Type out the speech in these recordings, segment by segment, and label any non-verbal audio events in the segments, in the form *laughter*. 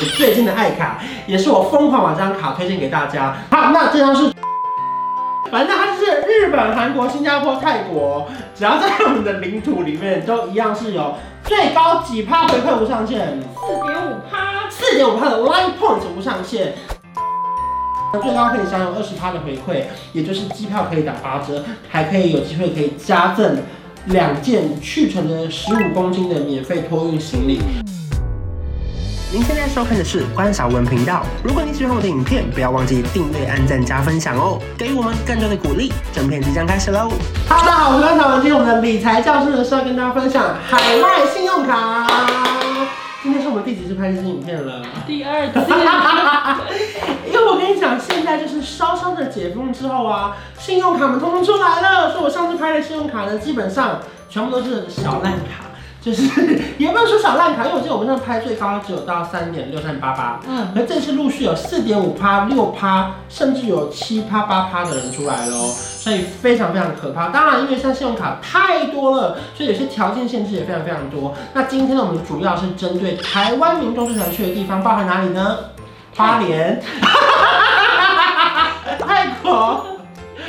我最近的爱卡，也是我疯狂把这张卡推荐给大家。好，那这张是，反正它就是日本、韩国、新加坡、泰国，只要在我们的领土里面，都一样是有最高几趴回馈无上限，四点五趴，四点五趴的 Line Point 无上限。最高可以享有二十趴的回馈，也就是机票可以打八折，还可以有机会可以加赠两件去程的十五公斤的免费托运行李。您现在收看的是关韶文频道。如果你喜欢我的影片，不要忘记订阅、按赞、加分享哦，给予我们更多的鼓励。正片即将开始喽！哈喽，大家好，我是关韶文，今天我们的理财教室呢是要跟大家分享海外信用卡。今天是我们第几次拍这支影片了？第二次。因为我跟你讲，现在就是稍稍的解封之后啊，信用卡们通通出来了。所以我上次拍的信用卡呢，基本上全部都是小烂卡。就是 *laughs* 也不能说小烂卡，因为我记得我们上次拍最高只有到三点六三八八，嗯，而这次陆续有四点五趴、六趴，甚至有七趴、八趴的人出来了，所以非常非常可怕。当然，因为现在信用卡太多了，所以有些条件限制也非常非常多。那今天呢，我们主要是针对台湾民众最想去的地方，包含哪里呢？花莲、*laughs* 泰国，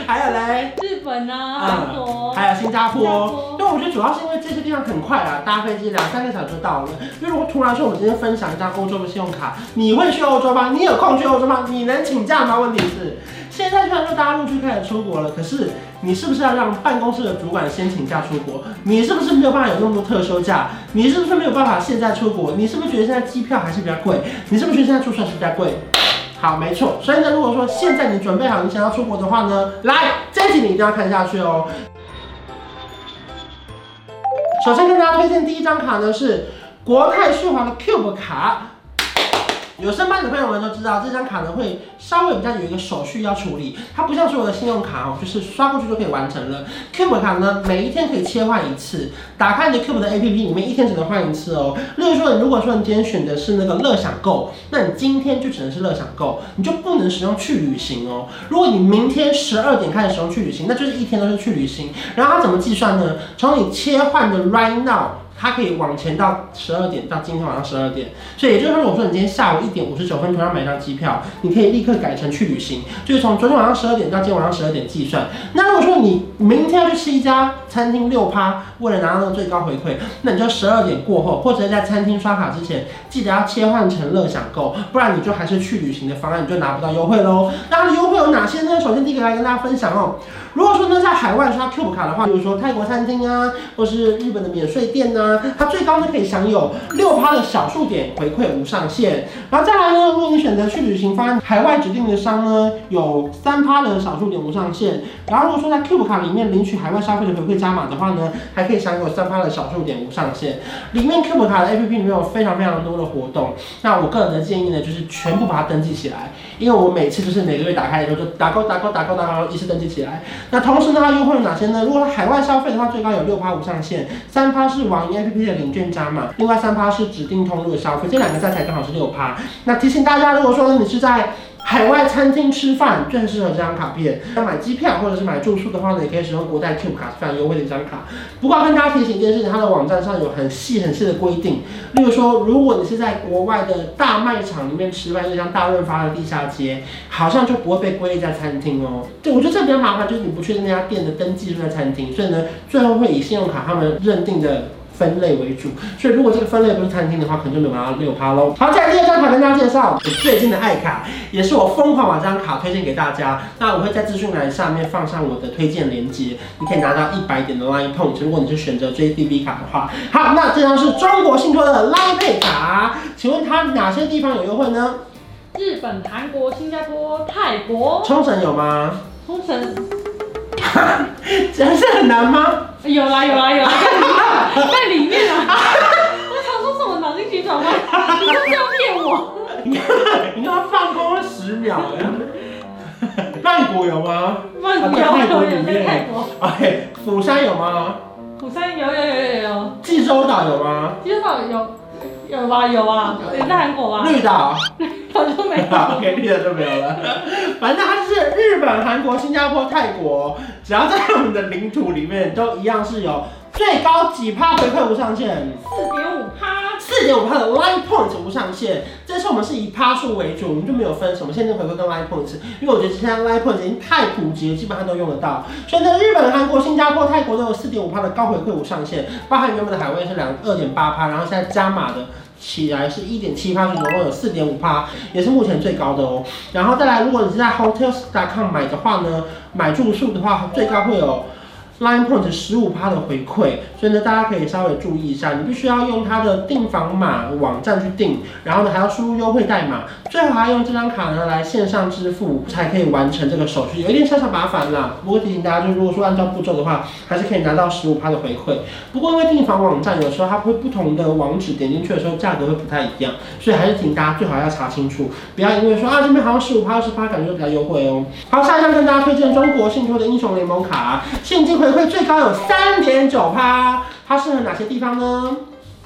还有嘞，日本啊，韩国。嗯还有新加坡，我觉得主要是因为这些地方很快啊，搭飞机两三个小时就到了。因为如果突然说我们今天分享一张欧洲的信用卡，你会去欧洲吗？你有空去欧洲吗？你能请假吗？问题是，现在虽然说大家陆续开始出国了，可是你是不是要让办公室的主管先请假出国？你是不是没有办法有那么多特休假？你是不是没有办法现在出国？你是不是觉得现在机票还是比较贵？你是不是觉得现在住宿还是比较贵？好，没错。所以呢，如果说现在你准备好你想要出国的话呢，来，这一集你一定要看下去哦。首先跟大家推荐第一张卡呢，是国泰旭华的 Cube 卡。有申办的朋友们都知道，这张卡呢会稍微比较有一个手续要处理，它不像所有的信用卡哦，就是刷过去就可以完成了。Cube 卡呢，每一天可以切换一次，打开你的 Cube 的 APP 里面，一天只能换一次哦。例如说，你如果说你今天选的是那个乐享购，那你今天就只能是乐享购，你就不能使用去旅行哦。如果你明天十二点开始使用去旅行，那就是一天都是去旅行。然后它怎么计算呢？从你切换的 Right Now。它可以往前到十二点，到今天晚上十二点，所以也就是说，如果说你今天下午一点五十九分同样买一张机票，你可以立刻改成去旅行，就是从昨天晚上十二点到今天晚上十二点计算。那如果说你明天要去吃一家餐厅六趴，为了拿到那个最高回馈，那你就十二点过后，或者在餐厅刷卡之前，记得要切换成乐享购，不然你就还是去旅行的方案，你就拿不到优惠喽。那它的优惠有哪些呢？首先第一个来跟大家分享哦。如果说呢，在海外刷 Cube 卡的话，比如说泰国餐厅啊，或是日本的免税店呐，它最高呢可以享有六趴的小数点回馈无上限。然后再来呢，如果你选择去旅行方案，海外指定的商呢有三趴的小数点无上限。然后如果说在 Cube 卡里面领取海外消费的回馈加码的话呢，还可以享有三趴的小数点无上限。里面 Cube 卡的 APP 里面有非常非常多的活动。那我个人的建议呢，就是全部把它登记起来，因为我每次就是每个月打开的时候就打勾打勾打勾打勾，一次登记起来。那同时呢，它优惠有哪些呢？如果海外消费的话，最高有六趴无上限，三趴是网页 APP 的领券加码，另外三趴是指定通路的消费，这两个加起来刚好是六趴。那提醒大家，如果说你是在海外餐厅吃饭，最适合这张卡片。要买机票或者是买住宿的话呢，也可以使用国泰 Cube 卡，非常优惠的一张卡。不过要跟大家提醒一件事情，它的网站上有很细很细的规定。例如说，如果你是在国外的大卖场里面吃饭，就像大润发的地下街，好像就不会被归类在餐厅哦。对，我觉得这比较麻烦，就是你不确定那家店的登记是在餐厅，所以呢，最后会以信用卡他们认定的。分类为主，所以如果这个分类不是餐厅的话，可能就没有拿到六趴喽。好，再来第二张卡跟大家介绍，我最近的爱卡，也是我疯狂把这张卡推荐给大家。那我会在资讯栏下面放上我的推荐链接，你可以拿到一百点的 Line Point。如果你是选择 JDB 卡的话，好，那这张是中国信托的 Line Pay 卡，请问它哪些地方有优惠呢？日本、韩国、新加坡、泰国。冲绳有吗？冲绳，*laughs* 真是很难吗？有啦有啦有啦。在里面啊！*laughs* 我想说什么脑筋急转弯？你是不是要骗我？你看，你看他放空了十秒哎！曼谷有吗？曼谷有，泰国里面。泰国。哎，釜山有吗？釜山有有有有有。济州岛有吗？济州岛有有吧有啊，也在韩国啊。绿岛。好像没有。OK，绿岛就没有了。反正它是日本、韩国、新加坡、泰国，只要在我们的领土里面，都一样是有。最高几趴回馈无上限？四点五趴。四点五趴的 Line Points 无上限。这次我们是以趴数为主，我们就没有分什么现金回馈跟 Line Points，因为我觉得现在 Line Points 已经太普及了，基本上都用得到。所以呢，日本、韩国、新加坡、泰国都有四点五趴的高回馈无上限，包含原本的海外是两二点八趴，然后现在加码的起来是一点七趴，总共有四点五趴，也是目前最高的哦。然后再来，如果你是在 Hotels.com 买的话呢，买住宿的话最高会有。Line Point 十五趴的回馈，所以呢，大家可以稍微注意一下，你必须要用它的订房码网站去订，然后呢还要输入优惠代码，最好还要用这张卡呢来线上支付，才可以完成这个手续，有一点小小麻烦啦。不过提醒大家，就如果说按照步骤的话，还是可以拿到十五趴的回馈。不过因为订房网站有时候它会不同的网址点进去的时候价格会不太一样，所以还是请大家最好要查清楚，不要因为说啊这边好像十五趴二十趴感觉比较优惠哦。好，下一张跟大家推荐中国信托的英雄联盟卡，现金回馈最高有三点九趴，它适合哪些地方呢？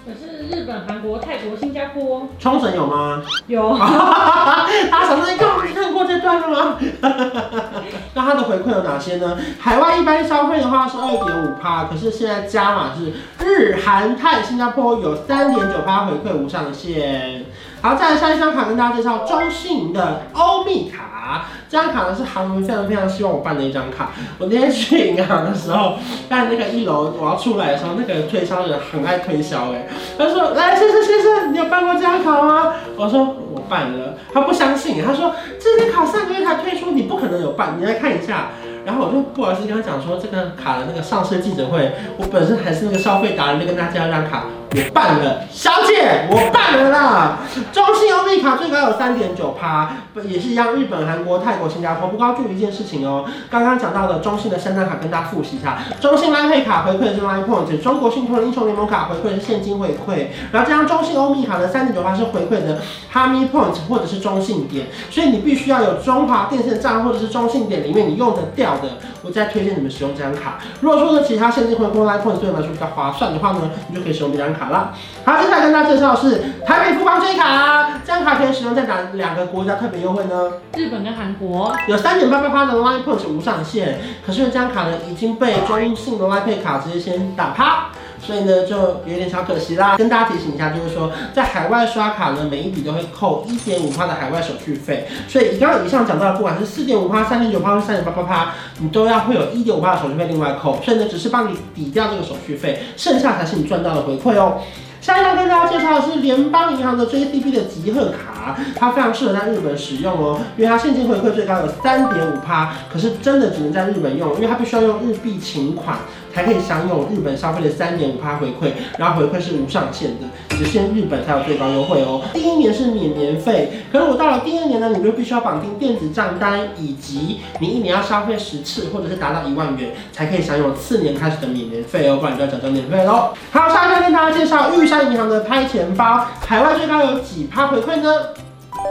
可是日本、韩国、泰国、新加坡。冲绳有吗？有。大家想说，你刚刚看过这段了吗？*laughs* 那它的回馈有哪些呢？海外一般消费的话是二点五趴，可是现在加码是日、韩、泰、新加坡有三点九趴回馈无上限。好，再来下一张卡跟大家介绍中信的欧米卡。啊这张卡呢是韩文非常非常希望我办的一张卡。我那天去银行的时候，在那个一楼我要出来的时候，那个推销人很爱推销哎，他说：“来，先生先生，你有办过这张卡吗？”我说：“我办了。”他不相信，他说：“这张卡上个月才推出，你不可能有办，你来看一下。”然后我就不好意思跟他讲说，这个卡的那个上市记者会，我本身还是那个消费达人，就跟大家这张卡。我办了，小姐，我办了啦！中信欧米卡最高有三点九趴，也是一样，日本、韩国、泰国、新加坡。不过要注意一件事情哦，刚刚讲到的中信的三张卡，跟大家复习一下：中信 Line 卡回馈的是 Line Point，中国信托的英雄联盟卡回馈是现金回馈，然后这张中信欧米卡的三点九趴是回馈的哈密 Point 或者是中信点，所以你必须要有中华电信的账或者是中信点里面你用得掉的，我再推荐你们使用这张卡。如果说呢其他现金回馈 Line Point 对你来说比较划算的话呢，你就可以使用这张卡。好了，好，接下来跟大家介绍的是台北富邦追卡，这张卡可以使用在哪两个国家特别优惠呢？日本跟韩国，有三点八八八的 Line Point 无上限，可是这张卡呢已经被中信的 Line Pay 卡直接先打趴。所以呢，就有点小可惜啦。跟大家提醒一下，就是说，在海外刷卡呢，每一笔都会扣一点五趴的海外手续费。所以，以刚刚以上讲到的，不管是四点五趴、三点九趴或三点八八趴，你都要会有一点五趴的手续费另外扣。所以呢，只是帮你抵掉这个手续费，剩下才是你赚到的回馈哦。下一张跟大家介绍的是联邦银行的 JCB 的集贺卡，它非常适合在日本使用哦，因为它现金回馈最高有三点五趴，可是真的只能在日本用，因为它必须要用日币请款。才可以享有日本消费的三点五趴回馈，然后回馈是无上限的，只限日本才有最高优惠哦。第一年是免年费，可是我到了第二年呢，你就必须要绑定电子账单，以及你一年要消费十次或者是达到一万元，才可以享有次年开始的免年费哦，不然就要缴交年费喽。好，下一个跟大家介绍玉山银行的拍钱包，海外最高有几趴回馈呢？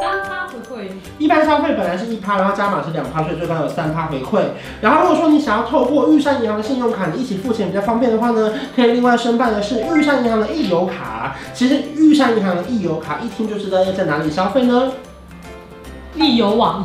三趴回馈，一般消费本来是一趴，然后加码是两趴，所以最高有三趴回馈。然后如果说你想要透过玉山银行的信用卡，你一起付钱比较方便的话呢，可以另外申办的是玉山银行的易游卡。其实玉山银行的易游卡一听就知道要在哪里消费呢？*laughs* 易游网。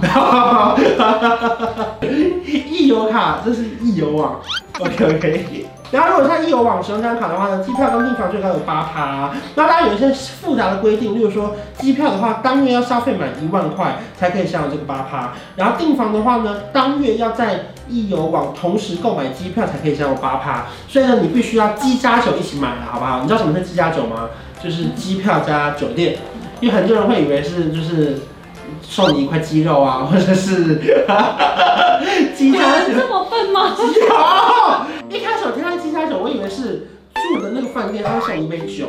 易游卡，这是易游网。OK OK。然后，如果在易游网使用这张卡的话呢，机票跟订房最高有八趴。那当然有一些复杂的规定，例如说机票的话，当月要消费满一万块才可以享有这个八趴。然后订房的话呢，当月要在易游网同时购买机票才可以享有八趴。所以呢，你必须要机加酒一起买了，好不好？你知道什么是机加酒吗？就是机票加酒店。因为很多人会以为是就是送你一块鸡肉啊，或者是鸡加酒。*laughs* 这么笨吗？*laughs* 一开始我听到机加酒，我以为是住的那个饭店，他会送一杯酒，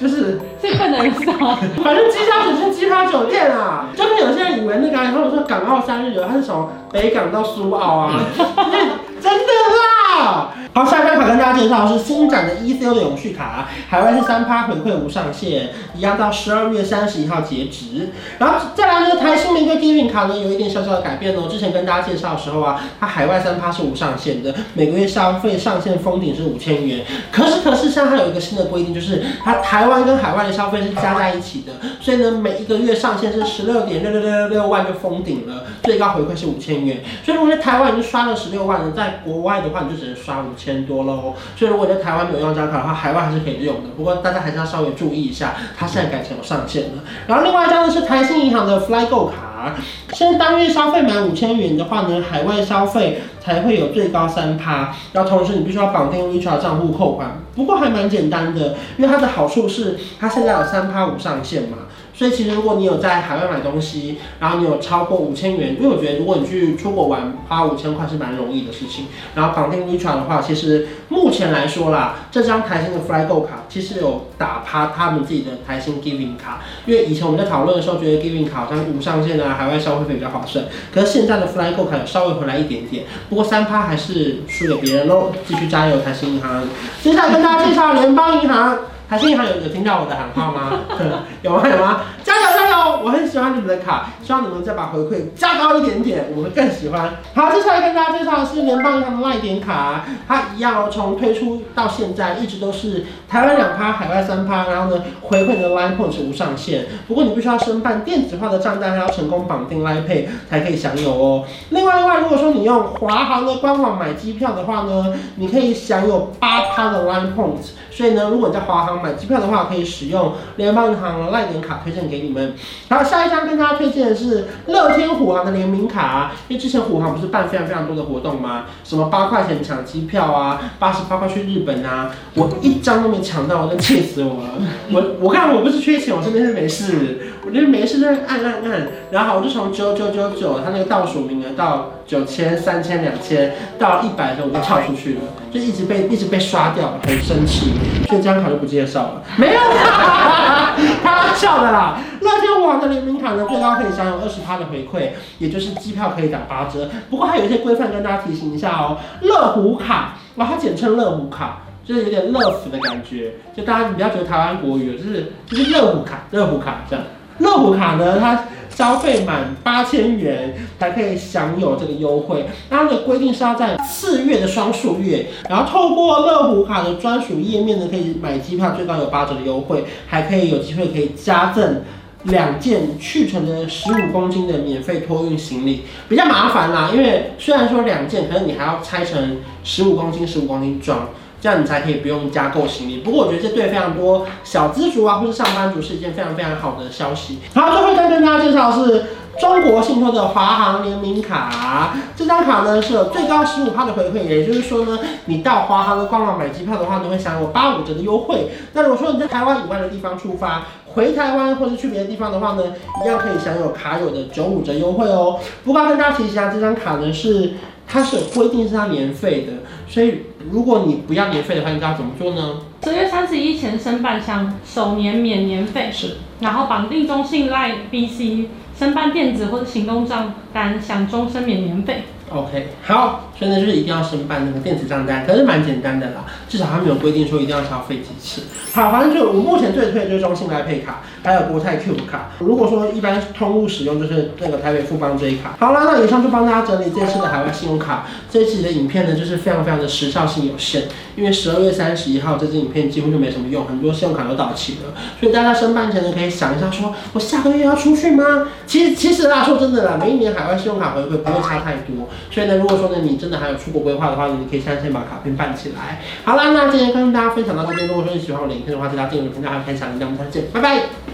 就是最笨的人是吗？反正机加酒是机加酒店啊，就跟有些人以为那个，然后说港澳三日游，他是从北港到苏澳啊，*laughs* *laughs* 真的啦。好，下一张卡跟大家介绍是新展的 ECO 的永续卡，海外是三趴回馈无上限，一样到十二月三十一号截止。然后再来呢，台新玫瑰 tv 卡呢有一点小小的改变哦。之前跟大家介绍的时候啊，它海外三趴是无上限的，每个月消费上限封顶是五千元。可是可是现在它有一个新的规定，就是它台湾跟海外的消费是加在一起的，所以呢每一个月上限是十六点六六六六六万就封顶了，最高回馈是五千元。所以如果在台湾已经刷了十六万了，在国外的话你就是只刷五千多喽。所以如果在台湾没有用这张卡的话，海外还是可以用的。不过大家还是要稍微注意一下，它现在改成有上限了。然后另外一张呢是台新银行的 FlyGo 卡，现在当月消费满五千元的话呢，海外消费才会有最高三趴。然后同时你必须要绑定 WeChat 账户扣款，不过还蛮简单的，因为它的好处是它现在有三趴五上限嘛。所以其实如果你有在海外买东西，然后你有超过五千元，因为我觉得如果你去出国玩花五千块是蛮容易的事情。然后绑定 WeChat 的话，其实目前来说啦，这张台新的 FlyGo 卡其实有打趴他们自己的台新 Giving 卡，因为以前我们在讨论的时候觉得 Giving 卡好像无上限啊，海外消费费比较划算。可是现在的 FlyGo 卡有稍微回来一点点，不过三趴还是输给别人喽，继续加油台新银行。接下来跟大家介绍联邦银行。台新银行有有听到我的喊话吗？*laughs* 有吗？有吗？加油加油！我很喜欢你们的卡，希望你们再把回馈加高一点点，我们更喜欢。好，接下来跟大家介绍的是联邦银行的赖点卡，它一样哦，从推出到现在一直都是台湾两趴，海外三趴，然后呢回馈的 Line Points 无上限。不过你必须要申办电子化的账单，还要成功绑定 Line Pay 才可以享有哦。另外的话，如果说你用华航的官网买机票的话呢，你可以享有八趴的 Line Points。所以呢，如果你在华航买机票的话，可以使用联邦银行的赖年卡推荐给你们。然后，下一张跟大家推荐的是乐天虎航的联名卡，因为之前虎航不是办非常非常多的活动吗？什么八块钱抢机票啊，八十八块去日本啊，我一张都没抢到，我真气死我了。我我看我不是缺钱，我真的是没事，我就是没事在按按按，然后我就从九九九九，它那个倒数名额到九千、三千、两千到一百的时候我就跳出去了，就一直被一直被刷掉，很生气。所以这张卡就不介绍了，没有啦，开玩笑的啦。乐天网的联名卡呢，最高可以享有二十趴的回馈，也就是机票可以打八折。不过还有一些规范跟大家提醒一下哦。乐虎卡，哇，它简称乐虎卡，就是有点乐福的感觉。就大家你不要觉得台湾国语，就是就是乐虎卡，乐虎卡这样。乐虎卡呢，它消费满八千元才可以享有这个优惠。它的规定是要在四月的双数月，然后透过乐虎卡的专属页面呢，可以买机票，最高有八折的优惠，还可以有机会可以加赠两件去程的十五公斤的免费托运行李。比较麻烦啦，因为虽然说两件，可是你还要拆成十五公斤、十五公斤装。这样你才可以不用加购行李。不过我觉得这对非常多小资族啊，或是上班族是一件非常非常好的消息。好，最后再跟大家介绍的是中国信托的华航联名卡。这张卡呢是有最高十五趴的回馈，也就是说呢，你到华航的官网买机票的话，你会享有八五折的优惠。那如果说你在台湾以外的地方出发，回台湾或是去别的地方的话呢，一样可以享有卡友的九五折优惠哦。不过要跟大家提醒一下，这张卡呢是它是有规定是它年费的，所以。如果你不要年费的话，你知道怎么做呢？十月三十一前申办，享首年免年费。是。然后绑定中信赖 BC，申办电子或者行动账单，享终身免年费。OK，好，所以呢就是一定要申办那个电子账单，可是蛮简单的啦，至少他没有规定说一定要消费几次。好，反正就我目前最推的就是中信来配卡，还有国泰 Cube 卡。如果说一般通路使用，就是那个台北富邦这一卡。好啦，那以上就帮大家整理这次的海外信用卡。这一期的影片呢，就是非常非常的时效性有限，因为十二月三十一号这支影片几乎就没什么用，很多信用卡都到期了。所以大家申办前呢，可以想一下说，说我下个月要出去吗？其实其实啦，说真的啦，每一年海外信用卡回馈不会差太多。所以呢，如果说呢你真的还有出国规划的话，你可以现在先把卡片办起来。好啦，那今天跟大家分享到这边。如果说你喜欢我的影片的话，记得订阅、评价、还有分享。我们下次见，拜拜。